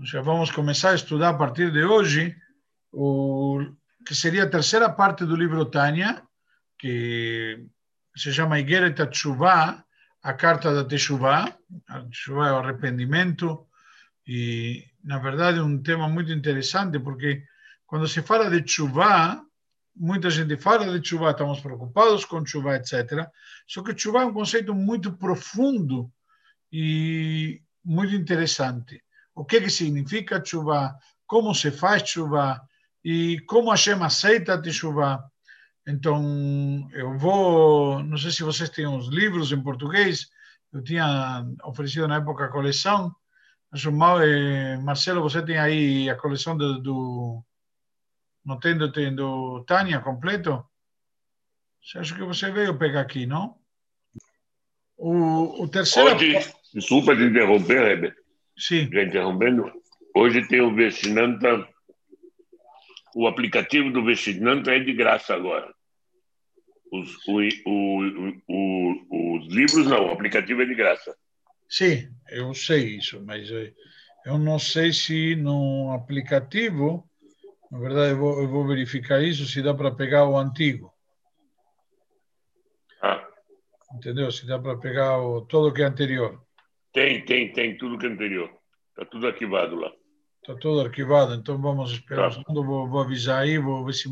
Já vamos começar a estudar a partir de hoje o que seria a terceira parte do livro Tânia, que se chama Igeret Teshuvah, a carta da Teshuvah. A é o arrependimento e, na verdade, é um tema muito interessante, porque quando se fala de Teshuvah, muita gente fala de Teshuvah, estamos preocupados com Teshuvah, etc. Só que Teshuvah é um conceito muito profundo e muito interessante o que, que significa chuva, como se faz chuva e como Hashem aceita a chuva. Então, eu vou, não sei se vocês têm os livros em português, eu tinha oferecido na época a coleção, mas eh, Marcelo, você tem aí a coleção do, do não tem do, tem do Tânia completo? Acho que você veio pegar aqui, não? O, o terceiro... Hoje, desculpa te interromper, Heber. Sim. Já interrompendo, hoje tem o Vestinanta, o aplicativo do Vestinanta é de graça agora. Os, o, o, o, os livros não, o aplicativo é de graça. Sim, eu sei isso, mas eh, eu não sei se no aplicativo, na verdade eu vou, eu vou verificar isso, se dá para pegar o antigo. Ah. Entendeu? Se dá para pegar o, todo que é anterior. Tem, tem, tem tudo que é anterior. Está tudo arquivado lá. Está tudo arquivado, então vamos esperar tá. um segundo, vou, vou, avisar aí, vou ver se,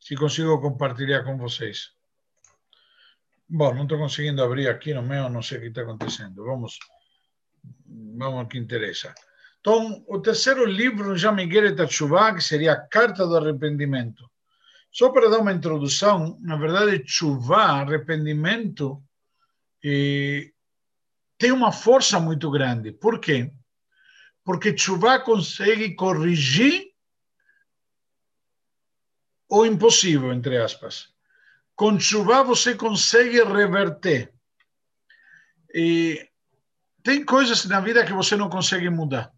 se consigo compartilhar com vocês. Bom, não estou conseguindo abrir aqui no meu, não sei o que está acontecendo. Vamos, vamos ao que interessa. Então, o terceiro livro já Miguel Tachuvá, que seria a Carta do Arrependimento. Só para dar uma introdução, na verdade, chuvá, arrependimento, e tem uma força muito grande. Por quê? Porque Tshuva consegue corrigir o impossível, entre aspas. Com Tshuva você consegue reverter. E tem coisas na vida que você não consegue mudar.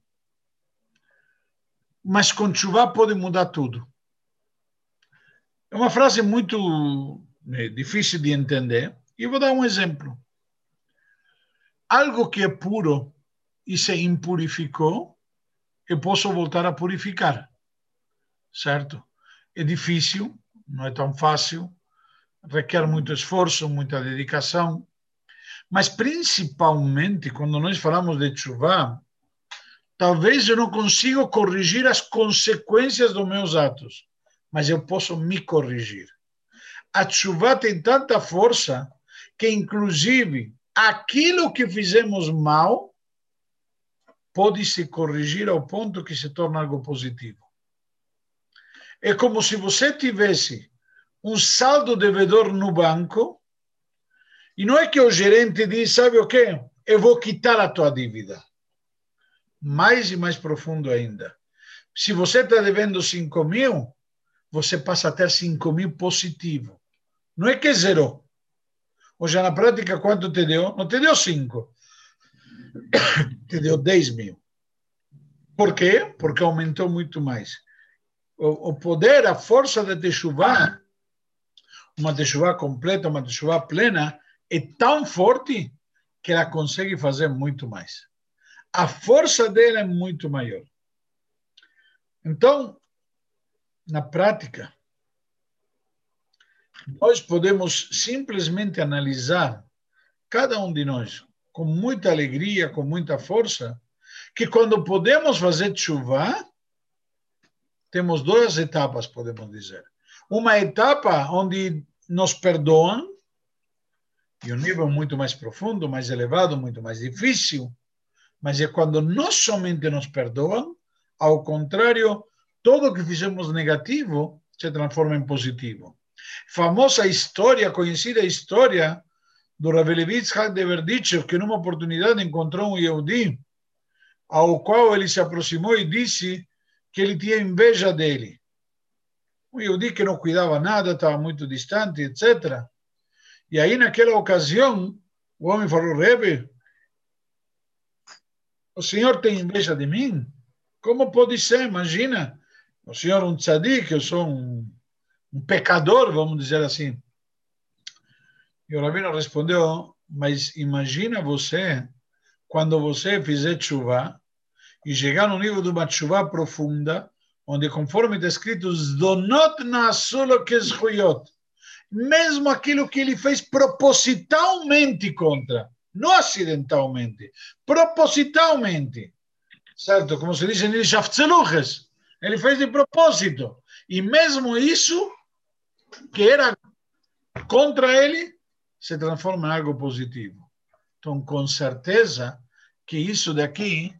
Mas com Tshuva pode mudar tudo. É uma frase muito é, difícil de entender. E vou dar um exemplo algo que é puro e se impurificou, eu posso voltar a purificar. Certo? É difícil, não é tão fácil, requer muito esforço, muita dedicação, mas principalmente quando nós falamos de chuva, talvez eu não consiga corrigir as consequências dos meus atos, mas eu posso me corrigir. A chuva tem tanta força que, inclusive, aquilo que fizemos mal pode se corrigir ao ponto que se torna algo positivo. É como se você tivesse um saldo devedor no banco e não é que o gerente diz, sabe o quê? Eu vou quitar a tua dívida. Mais e mais profundo ainda. Se você está devendo 5 mil, você passa a ter 5 mil positivo. Não é que zerou. Ou já na prática, quanto te deu? Não te deu 5. te deu 10 mil. Por quê? Porque aumentou muito mais. O, o poder, a força da Teshuvah, uma Teshuvah completa, uma Teshuvah plena, é tão forte que ela consegue fazer muito mais. A força dela é muito maior. Então, na prática, nós podemos simplesmente analisar, cada um de nós, com muita alegria, com muita força, que quando podemos fazer chuva, temos duas etapas, podemos dizer. Uma etapa onde nos perdoam, e um nível muito mais profundo, mais elevado, muito mais difícil, mas é quando não somente nos perdoam, ao contrário, tudo que fizemos negativo se transforma em positivo famosa história, conhecida história do Ravelevitz de Verditchev, que numa oportunidade encontrou um Yehudi, ao qual ele se aproximou e disse que ele tinha inveja dele. Um Yehudi que não cuidava nada, estava muito distante, etc. E aí, naquela ocasião, o homem falou, Rebe, o senhor tem inveja de mim? Como pode ser? Imagina, o senhor é um tzadik, eu sou um um pecador, vamos dizer assim. E o Rabino respondeu, mas imagina você, quando você fizer chuva, e chegar no nível de uma chuva profunda, onde, conforme está escrito, Zdonot Keshuyot, mesmo aquilo que ele fez propositalmente contra, não acidentalmente, propositalmente, certo? Como se diz em ele fez de propósito. E mesmo isso, que era contra ele, se transforma em algo positivo. Então, com certeza que isso daqui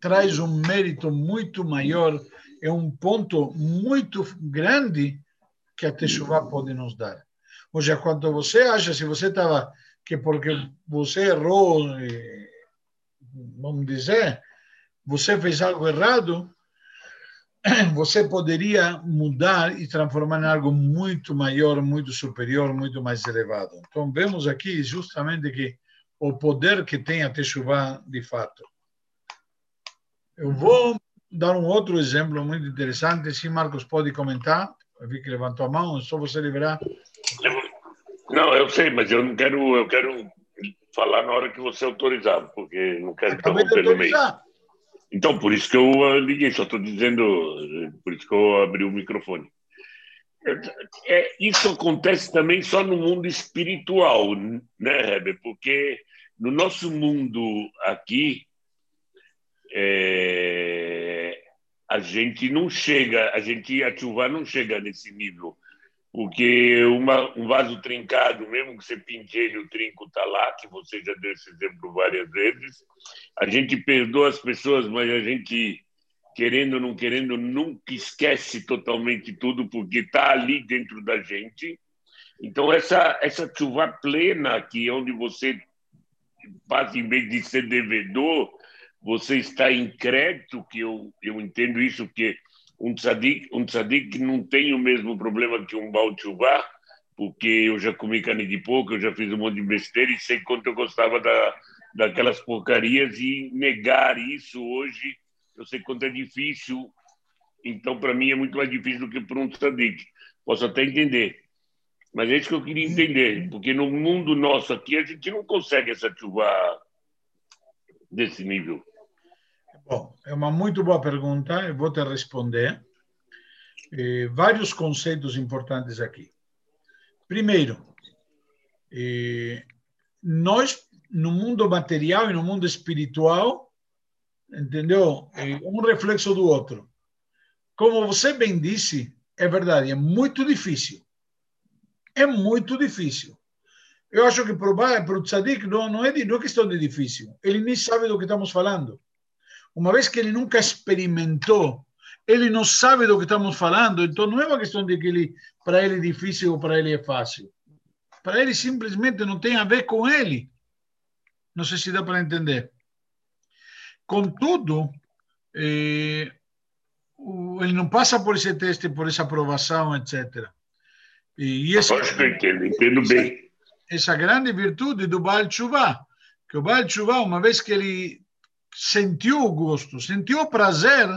traz um mérito muito maior, é um ponto muito grande que a Teshuvah pode nos dar. Ou seja, quando você acha, se você estava, que porque você errou, eh, vamos dizer, você fez algo errado, você poderia mudar e transformar em algo muito maior, muito superior, muito mais elevado. Então, vemos aqui justamente que o poder que tem a Teshuvah de fato. Eu vou dar um outro exemplo muito interessante. Se Marcos pode comentar, eu vi que levantou a mão, só você liberar. Não, eu sei, mas eu não quero, eu quero falar na hora que você autorizar, porque não quero interromper no meio. Então, por isso que eu liguei, só estou dizendo, por isso que eu abri o microfone. É, isso acontece também só no mundo espiritual, né, Heber? Porque no nosso mundo aqui, é, a gente não chega, a gente a chuva não chega nesse nível, porque uma, um vaso trincado, mesmo que você pinte ele, o trinco está lá, que você já deu esse exemplo várias vezes, a gente perdoa as pessoas, mas a gente querendo ou não querendo, nunca esquece totalmente tudo, porque está ali dentro da gente. Então, essa, essa chuva plena aqui, onde você passa, em vez de ser devedor, você está em crédito, que eu, eu entendo isso, que um tzadik, um tzadik não tem o mesmo problema que um Baal porque eu já comi carne de porco, eu já fiz um monte de besteira e sei quanto eu gostava da, daquelas porcarias e negar isso hoje eu sei quanto é difícil, então para mim é muito mais difícil do que para um tzadik. Posso até entender, mas é isso que eu queria entender, porque no mundo nosso aqui a gente não consegue essa chuva desse nível. Bom, é uma muito boa pergunta, eu vou te responder. Eh, vários conceitos importantes aqui. Primeiro, eh, nós, no mundo material e no mundo espiritual, entendeu? Um reflexo do outro. Como você bem disse, é verdade, é muito difícil. É muito difícil. Eu acho que para o tzadik não, não, é, não é questão de difícil. Ele nem sabe do que estamos falando. Uma vez que ele nunca experimentou, ele não sabe do que estamos falando, então não é uma questão de que ele, para ele é difícil ou para ele é fácil. Para ele simplesmente não tem a ver com ele. Não sei se dá para entender. Contudo, eh, ele não passa por esse teste, por essa aprovação, etc. E, e esse, Acho que eu entendo, entendo bem. Essa grande virtude do Baal Tshuva, que o Baal Tshuva, uma vez que ele sentiu o gosto, sentiu o prazer,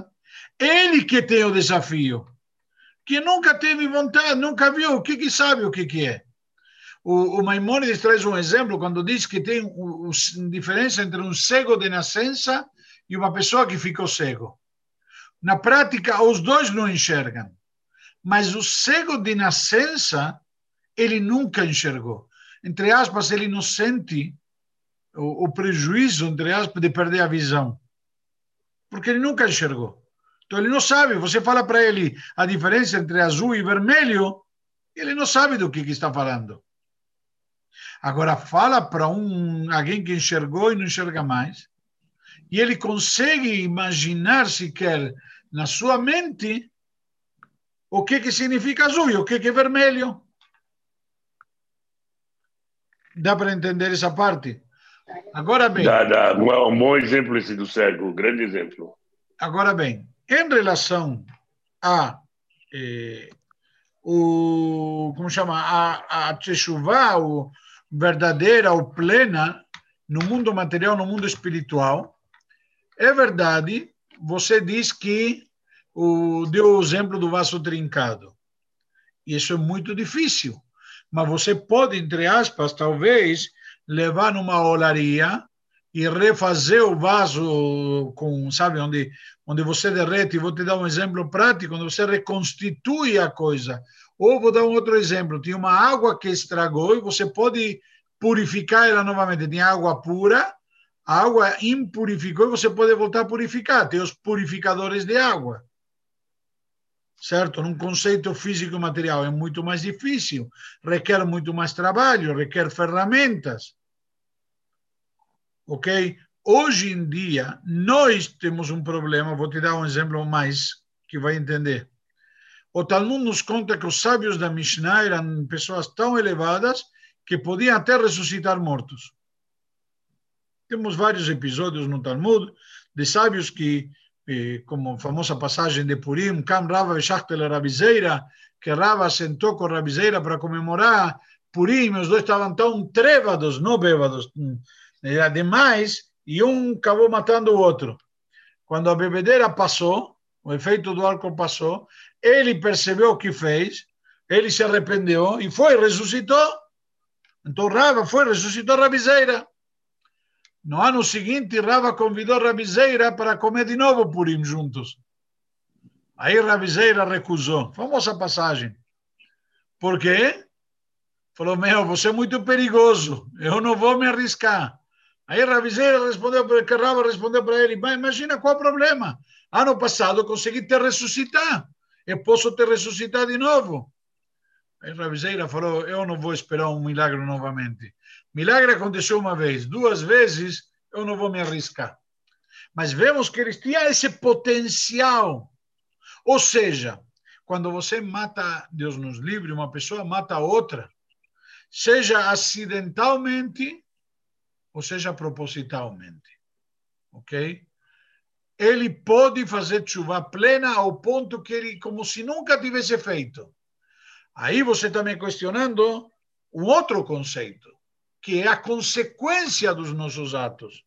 ele que tem o desafio, que nunca teve vontade, nunca viu, o que, que sabe o que, que é. O, o Maimonides traz um exemplo quando diz que tem o, o, diferença entre um cego de nascença e uma pessoa que ficou cego. Na prática, os dois não enxergam. Mas o cego de nascença, ele nunca enxergou. Entre aspas, ele não sente o, o prejuízo, entre aspas, de perder a visão. Porque ele nunca enxergou. Então, ele não sabe. Você fala para ele a diferença entre azul e vermelho, ele não sabe do que, que está falando. Agora, fala para um, alguém que enxergou e não enxerga mais, e ele consegue imaginar sequer na sua mente o que, que significa azul e o que, que é vermelho. Dá para entender essa parte? Agora bem. Dá, dá. Um bom exemplo esse do cego, um grande exemplo. Agora bem, em relação a eh, o como chama a, a Teshuvah, o verdadeira ou plena no mundo material, no mundo espiritual, é verdade, você diz que o, deu o exemplo do vaso trincado. Isso é muito difícil. Mas você pode, entre aspas, talvez, levar numa olaria e refazer o vaso com, sabe, onde, onde você derrete. Vou te dar um exemplo prático, onde você reconstitui a coisa. Ou vou dar um outro exemplo. Tinha uma água que estragou e você pode purificar ela novamente. Tinha água pura, a água impurificou e você pode voltar a purificar. Tem os purificadores de água. Certo? Num conceito físico e material é muito mais difícil, requer muito mais trabalho, requer ferramentas ok? Hoje em dia, nós temos um problema, vou te dar um exemplo mais que vai entender. O Talmud nos conta que os sábios da Mishnah eram pessoas tão elevadas que podiam até ressuscitar mortos. Temos vários episódios no Talmud de sábios que, eh, como a famosa passagem de Purim, Kam Rava Veshachtel Rabizeira, que Rava sentou com Rabizeira para comemorar Purim, os dois estavam tão trévados, não bêbados, era demais e um acabou matando o outro. Quando a bebedeira passou, o efeito do álcool passou, ele percebeu o que fez, ele se arrependeu e foi, ressuscitou. Então Rava foi, ressuscitou Rabizeira. No ano seguinte, Rava convidou Rabizeira para comer de novo Purim juntos. Aí Rabizeira recusou. Famosa passagem. Por quê? Falou, meu, você é muito perigoso, eu não vou me arriscar. Aí Ravizeira respondeu, que Rava respondeu para ele, mas imagina qual é o problema. Ano passado consegui te ressuscitar, eu posso te ressuscitar de novo. Aí Ravizeira falou, eu não vou esperar um milagre novamente. Milagre aconteceu uma vez, duas vezes, eu não vou me arriscar. Mas vemos que eles tinham esse potencial. Ou seja, quando você mata, Deus nos livre, uma pessoa mata outra, seja acidentalmente ou seja, propositalmente. Ok? Ele pode fazer chuva plena ao ponto que ele, como se nunca tivesse feito. Aí você está me questionando um outro conceito, que é a consequência dos nossos atos.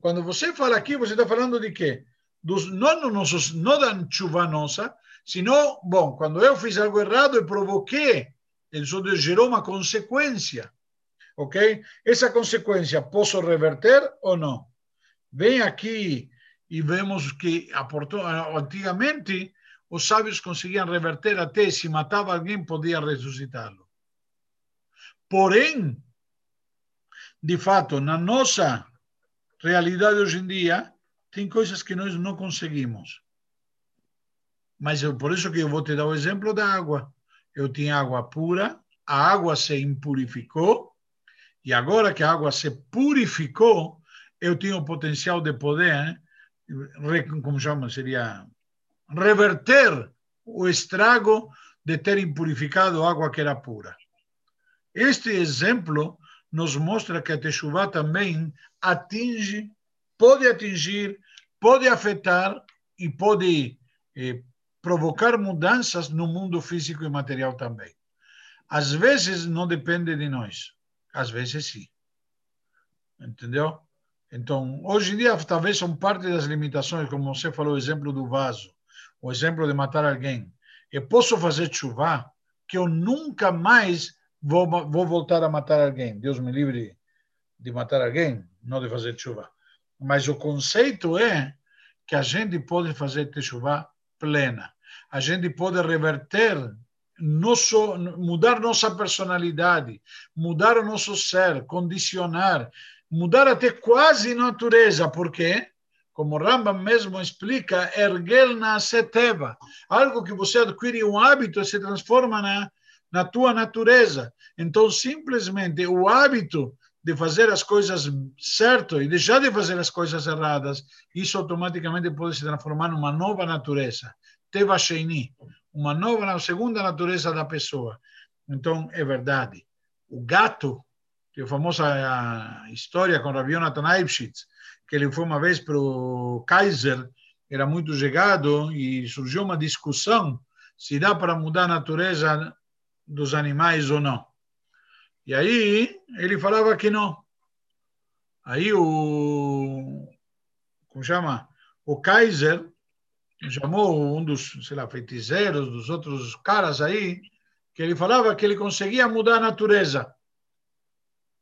Quando você fala aqui, você está falando de quê? Dos, não, nossos, não da chuva nossa, senão, bom, quando eu fiz algo errado e provoquei, isso gerou uma consequência ok? Essa consequência posso reverter ou não? Vem aqui e vemos que aportou, antigamente os sábios conseguiam reverter até se matava alguém podia ressuscitá-lo. Porém, de fato, na nossa realidade hoje em dia, tem coisas que nós não conseguimos. Mas eu, por isso que eu vou te dar o exemplo da água. Eu tinha água pura, a água se impurificou, e agora que a água se purificou, eu tenho o potencial de poder, como chama, seria reverter o estrago de ter impurificado água que era pura. Este exemplo nos mostra que a Teshuvah também atinge, pode atingir, pode afetar e pode eh, provocar mudanças no mundo físico e material também. Às vezes não depende de nós. Às vezes sim. Entendeu? Então, hoje em dia, talvez são parte das limitações, como você falou, o exemplo do vaso, o exemplo de matar alguém. Eu posso fazer chuva que eu nunca mais vou, vou voltar a matar alguém. Deus me livre de matar alguém, não de fazer chuva. Mas o conceito é que a gente pode fazer chuva plena. A gente pode reverter nosso, mudar nossa personalidade, mudar o nosso ser, condicionar, mudar até quase natureza, porque, como Rambam mesmo explica, ergel na seteva, algo que você adquire um hábito e se transforma na, na tua natureza. Então, simplesmente o hábito de fazer as coisas certo e deixar de fazer as coisas erradas, isso automaticamente pode se transformar numa nova natureza. Teva Sheini, uma nova, segunda natureza da pessoa. Então, é verdade. O gato, que é a famosa história com Rav Yonatan Eibschitz, que ele foi uma vez para o Kaiser, era muito chegado e surgiu uma discussão se dá para mudar a natureza dos animais ou não. E aí ele falava que não. Aí o como chama? O Kaiser chamou um dos, sei lá, feiticeiros, dos outros caras aí, que ele falava que ele conseguia mudar a natureza.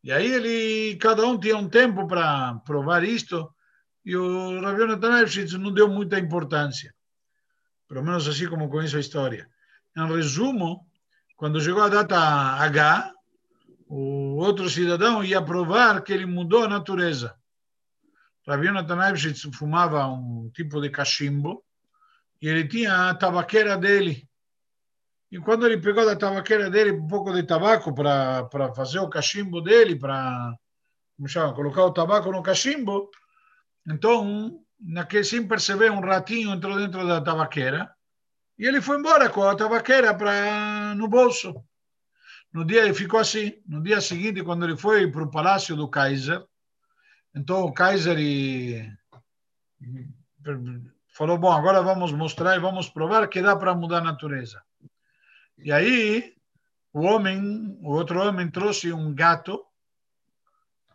E aí ele, cada um tinha um tempo para provar isto, e o Rav Yonatan não deu muita importância. Pelo menos assim como conheço a história. Em resumo, quando chegou a data H, o outro cidadão ia provar que ele mudou a natureza. Rav Yonatan fumava um tipo de cachimbo, e ele tinha a tabaqueira dele. E quando ele pegou da tabaqueira dele um pouco de tabaco para fazer o cachimbo dele, para colocar o tabaco no cachimbo, então, naquele, sem perceber, um ratinho entrou dentro da tabaqueira e ele foi embora com a tabaqueira para no bolso. No dia ele ficou assim. No dia seguinte, quando ele foi para o palácio do Kaiser, então o Kaiser e, falou: Bom, agora vamos mostrar e vamos provar que dá para mudar a natureza. E aí, o homem, o outro homem trouxe um gato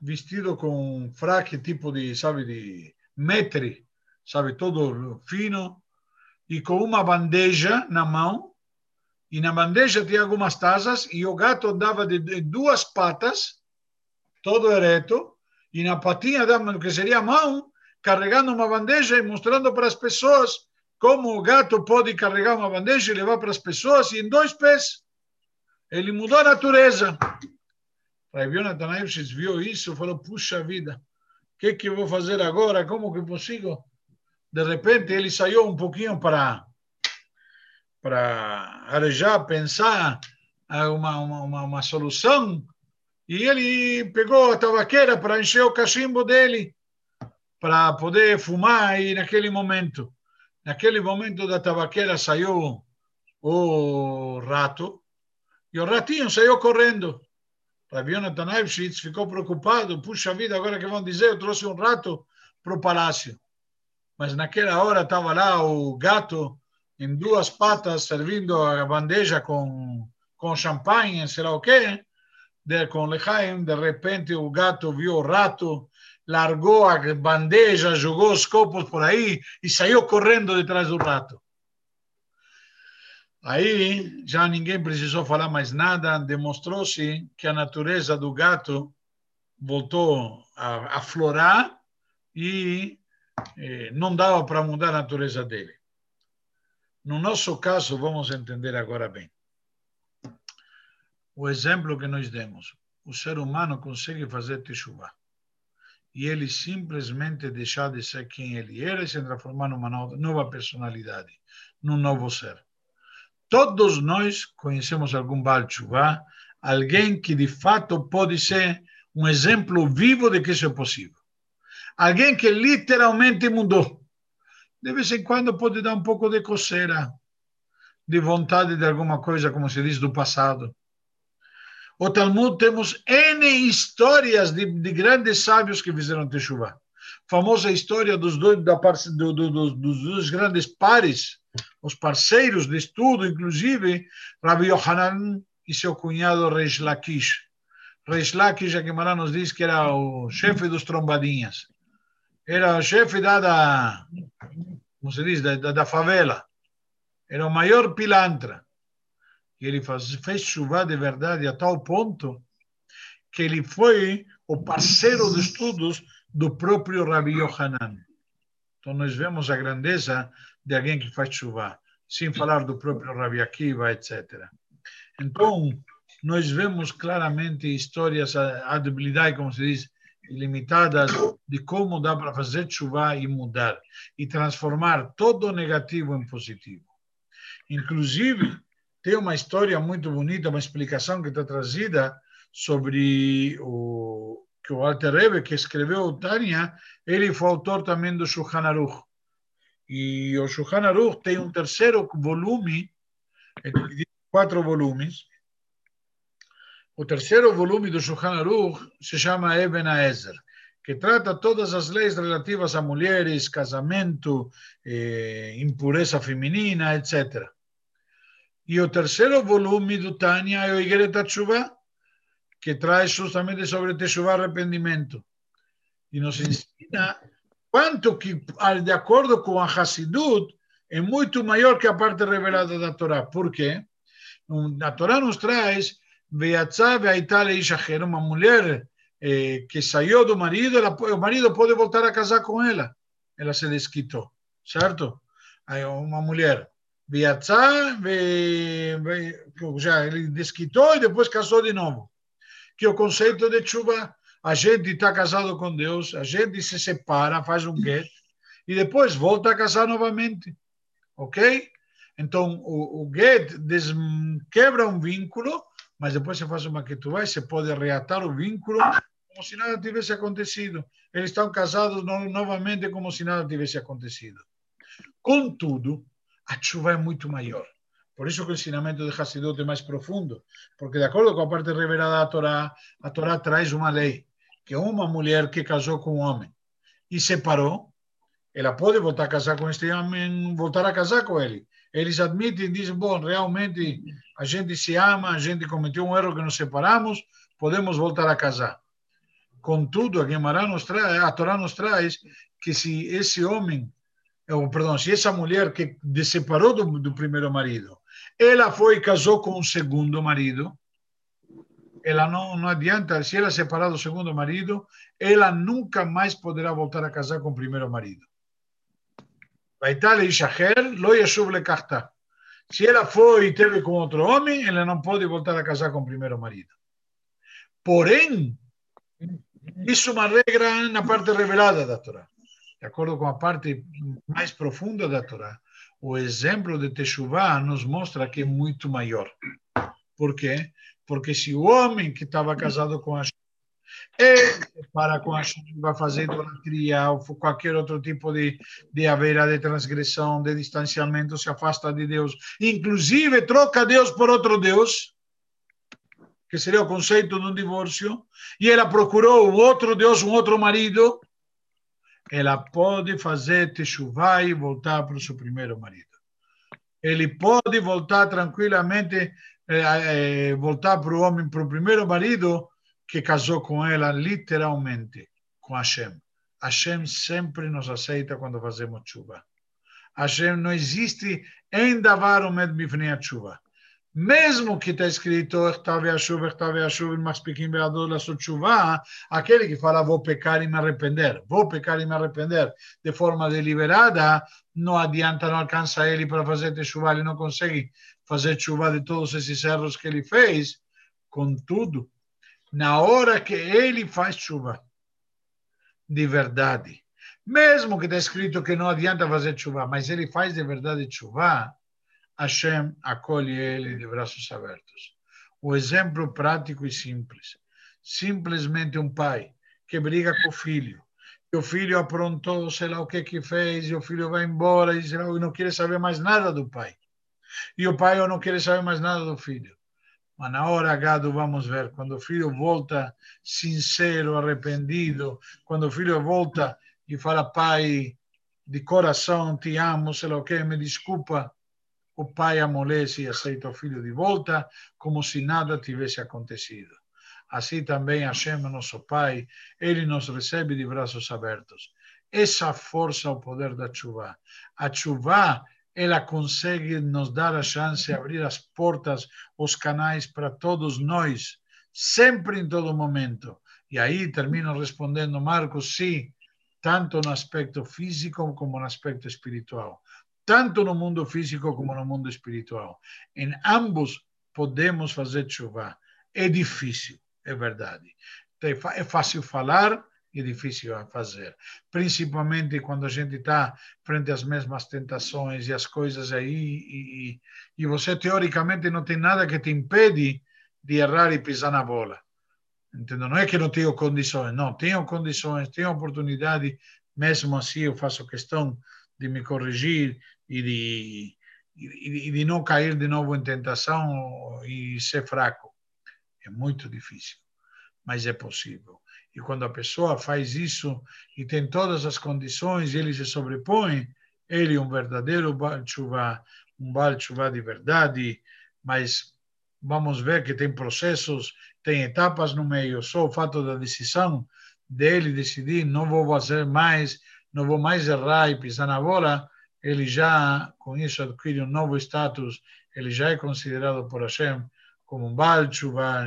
vestido com um fraque tipo de, sabe, de metre, sabe, todo fino, e com uma bandeja na mão, e na bandeja tinha algumas taças, e o gato andava de, de duas patas, todo ereto, e na patinha, da, que seria a mão, carregando uma bandeja e mostrando para as pessoas como o gato pode carregar uma bandeja e levar para as pessoas e em dois pés. Ele mudou a natureza. Yonatan Eifshitz viu isso e falou, puxa vida, o que, que eu vou fazer agora? Como que consigo? De repente ele saiu um pouquinho para para arejar, pensar uma, uma, uma solução e ele pegou a tabaqueira para encher o cachimbo dele para poder fumar e naquele momento, naquele momento da tabaqueira saiu o rato e o ratinho saiu correndo. Rav Yonatan Eifshitz ficou preocupado, puxa vida, agora que vão dizer, eu trouxe um rato para o palácio. Mas naquela hora estava lá o gato em duas patas servindo a bandeja com, com champanhe, sei lá o quê, de, com lechaim, de repente o gato viu o rato, largou a bandeja, jogou os copos por aí e saiu correndo detrás do rato. Aí já ninguém precisou falar mais nada, demonstrou-se que a natureza do gato voltou a aflorar e eh, não dava para mudar a natureza dele. No nosso caso, vamos entender agora bem. O exemplo que nós demos, o ser humano consegue fazer teshuva e ele simplesmente deixar de ser quem ele era e se transformar numa nova personalidade, num novo ser. Todos nós conhecemos algum Baal Tshuva, alguém que de fato pode ser um exemplo vivo de que isso é possível. Alguém que literalmente mudou. De vez em quando pode dar um pouco de coceira, de vontade de alguma coisa, como se diz, do passado. O Talmud temos N histórias de, de grandes sábios que fizeram Teshuvah. Famosa história dos dois, da, do, do, do, dos dois grandes pares, os parceiros de estudo, inclusive Rabbi Yohanan e seu cunhado Reish Lakish. Reish Lakish, a Gemara nos diz que era o chefe dos trombadinhas. Era o chefe da, da como se diz, da, da favela. Era o maior pilantra que ele faz, fez chuva de verdade a tal ponto que ele foi o parceiro de estudos do próprio Rabi Yohanan. Então, nós vemos a grandeza de alguém que faz chuva, sem falar do próprio Rabi Akiva, etc. Então, nós vemos claramente histórias, a habilidade, como se diz, ilimitadas de como dá para fazer chuva e mudar e transformar todo negativo em positivo. Inclusive, tem uma história muito bonita, uma explicação que está trazida sobre o que o Alter Rebbe, que escreveu o Tânia, ele foi autor também do Shulchan Aruch. E o Shulchan Aruch tem um terceiro volume, quatro volumes. O terceiro volume do Shulchan Aruch se chama Eben Ezer, que trata todas as leis relativas a mulheres, casamento, eh, impureza feminina, etc. E o terceiro volume do Tânia é o Igeret Tshuva, que traz justamente sobre Teshuvah arrependimento. E nos ensina quanto que, de acordo com a Hassidut, é muito maior que a parte revelada da Torá. Por quê? A Torá nos traz uma mulher eh, que saiu do marido, ela, o marido pode voltar a casar com ela. Ela se desquitou, certo? Aí uma mulher viajar, já ele desquitou e depois casou de novo. Que o conceito de chuva, a gente está casado com Deus, a gente se separa, faz um get e depois volta a casar novamente, ok? Então o, o get des, quebra um vínculo, mas depois se faz uma ketubá e se pode reatar o vínculo como se nada tivesse acontecido. Eles estão casados no, novamente como se nada tivesse acontecido. Contudo, a chuva é muito maior. Por isso que o ensinamento de Hassidut é mais profundo, porque de acordo com a parte revelada da Torá, a Torá traz uma lei, que uma mulher que casou com um homem e separou, ela pode voltar a casar com este homem, voltar a casar com ele. Eles admitem, dizem, bom, realmente a gente se ama, a gente cometeu um erro que nos separamos, podemos voltar a casar. Contudo, a nos traz, a Torá nos traz que se esse homem ou, perdão, se essa mulher que separou do, do primeiro marido, ela foi e casou com um segundo marido, ela não, não adianta, se ela separar do segundo marido, ela nunca mais poderá voltar a casar com o primeiro marido. Se ela foi e teve com outro homem, ela não pode voltar a casar com o primeiro marido. Porém, isso é uma regra na parte revelada da Torá de acordo com a parte mais profunda da Torá, o exemplo de Teshuvah nos mostra que é muito maior. Por quê? Porque se o homem que estava casado com a e para com a vai fazer idolatria ou qualquer outro tipo de, de haveira de transgressão, de distanciamento, se afasta de Deus, inclusive troca Deus por outro Deus, que seria o conceito de um divórcio, e ela procurou um outro Deus, um outro marido, ela pode fazer techuvá e voltar para o seu primeiro marido. Ele pode voltar tranquilamente, eh, eh, voltar para o homem, para o primeiro marido que casou com ela, literalmente, com Hashem. Hashem sempre nos aceita quando fazemos chuva. Hashem não existe em davar o med bifnei chuva mesmo que está escrito aquele que fala vou pecar e me arrepender, vou pecar e me arrepender de forma deliberada, não adianta, não alcança ele para fazer chuva, ele não consegue fazer chuva de todos esses erros que ele fez. Contudo, na hora que ele faz chuva, de verdade, mesmo que está escrito que não adianta fazer chuva, mas ele faz de verdade chuva, Hashem acolhe ele de braços abertos. O exemplo prático e simples. Simplesmente um pai que briga com o filho, o filho aprontou, sei lá o que que fez, e o filho vai embora e não quer saber mais nada do pai. E o pai não quer saber mais nada do filho. Mas na hora gado vamos ver, quando o filho volta sincero, arrependido, quando o filho volta e fala, pai, de coração, te amo, sei lá o que, me desculpa, o pai amolece e aceita o filho de volta, como se nada tivesse acontecido. Assim também Hashem, nosso Pai, ele nos recebe de braços abertos. Essa força, o poder da chuva. A chuva, ela consegue nos dar a chance de abrir as portas, os canais para todos nós, sempre em todo momento. E aí termino respondendo, Marcos, sim, tanto no aspecto físico como no aspecto espiritual tanto no mundo físico como no mundo espiritual. Em ambos podemos fazer chuva. É difícil, é verdade. É fácil falar e difícil fazer. Principalmente quando a gente está frente às mesmas tentações e as coisas aí, e, e, você teoricamente não tem nada que te impede de errar e pisar na bola. Entendeu? Não é que não tenho condições, não, tenho condições, tenho oportunidade, mesmo assim eu faço questão de me corrigir e de, e, de não cair de novo em tentação e ser fraco. É muito difícil, mas é possível. E quando a pessoa faz isso e tem todas as condições ele se sobrepõe, ele é um verdadeiro Baal um Baal de verdade, mas vamos ver que tem processos, tem etapas no meio. Só o fato da decisão dele decidir, não vou fazer mais, não vou mais errar e pisar na bola, ele já, com isso, adquire um novo status, ele já é considerado por Hashem como um Baal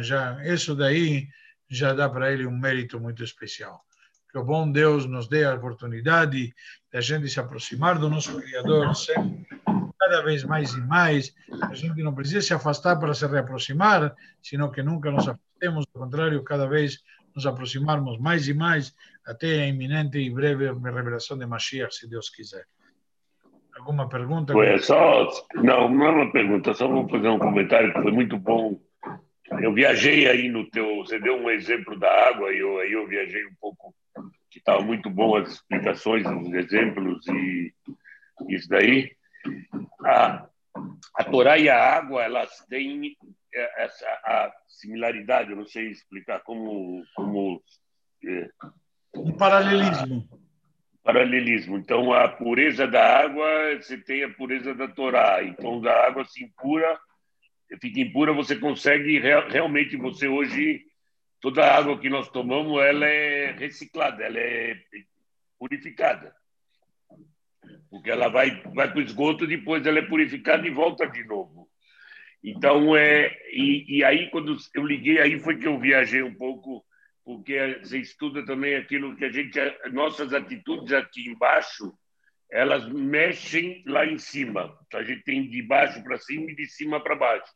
já, isso daí já dá para ele um mérito muito especial. Que o bom Deus nos dê a oportunidade de a gente se aproximar do nosso Criador sempre, cada vez mais e mais. A gente não precisa se afastar para se reaproximar, sino que nunca nos afastemos, ao contrário, cada vez nos aproximarmos mais e mais até a iminente e breve revelação de Mashiach, se Deus quiser. Alguma pergunta? Foi só, não, não é uma pergunta, só vou fazer um comentário que foi muito bom. Eu viajei aí no teu, você deu um exemplo da água e eu, aí eu viajei um pouco, que estava muito bom as explicações, os exemplos e isso daí. A, a Torá e a água, elas têm essa a similaridade, eu não sei explicar como como é, um paralelismo paralelismo. Então, a pureza da água, você tem a pureza da Torá. Então, da água se impura, fica impura, você consegue realmente, você hoje, toda a água que nós tomamos, ela é reciclada, ela é purificada. Porque ela vai, vai para o esgoto, depois ela é purificada e volta de novo. Então, é, e, e aí, quando eu liguei, aí foi que eu viajei um pouco porque você estuda também aquilo que a gente, nossas atitudes aqui embaixo, elas mexem lá em cima. A gente tem de baixo para cima e de cima para baixo.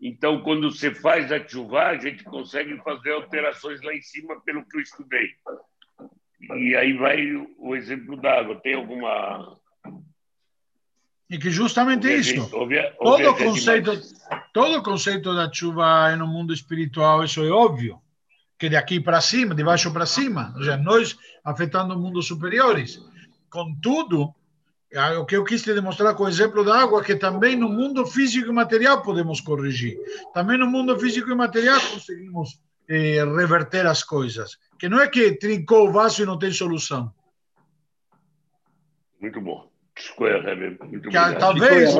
Então, quando você faz a chuva, a gente consegue fazer alterações lá em cima, pelo que eu estudei. E aí vai o exemplo da água. Tem alguma. E que justamente isso. todo, o conceito, todo conceito da chuva é no mundo espiritual, isso é óbvio que de aqui para cima, de baixo para cima, ou seja, nós afetando mundos superiores. Contudo, o que eu quis te demonstrar com o exemplo da água, que também no mundo físico e material podemos corrigir. Também no mundo físico e material conseguimos eh, reverter as coisas. Que não é que trincou o vaso e não tem solução. Muito bom. Muito que, talvez,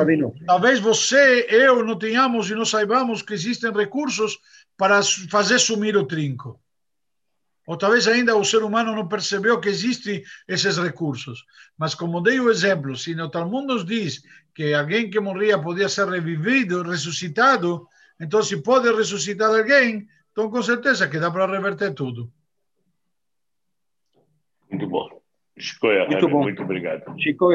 talvez você, eu, não tenhamos e não saibamos que existem recursos para fazer sumir o trinco. Ou talvez ainda o ser humano não percebeu que existem esses recursos. Mas como dei o exemplo, se no Talmud nos diz que alguém que morria podia ser revivido, ressuscitado, então se pode ressuscitar alguém, então com certeza que dá para reverter tudo. Muito bom. Chico, muito, bom. muito obrigado. Chico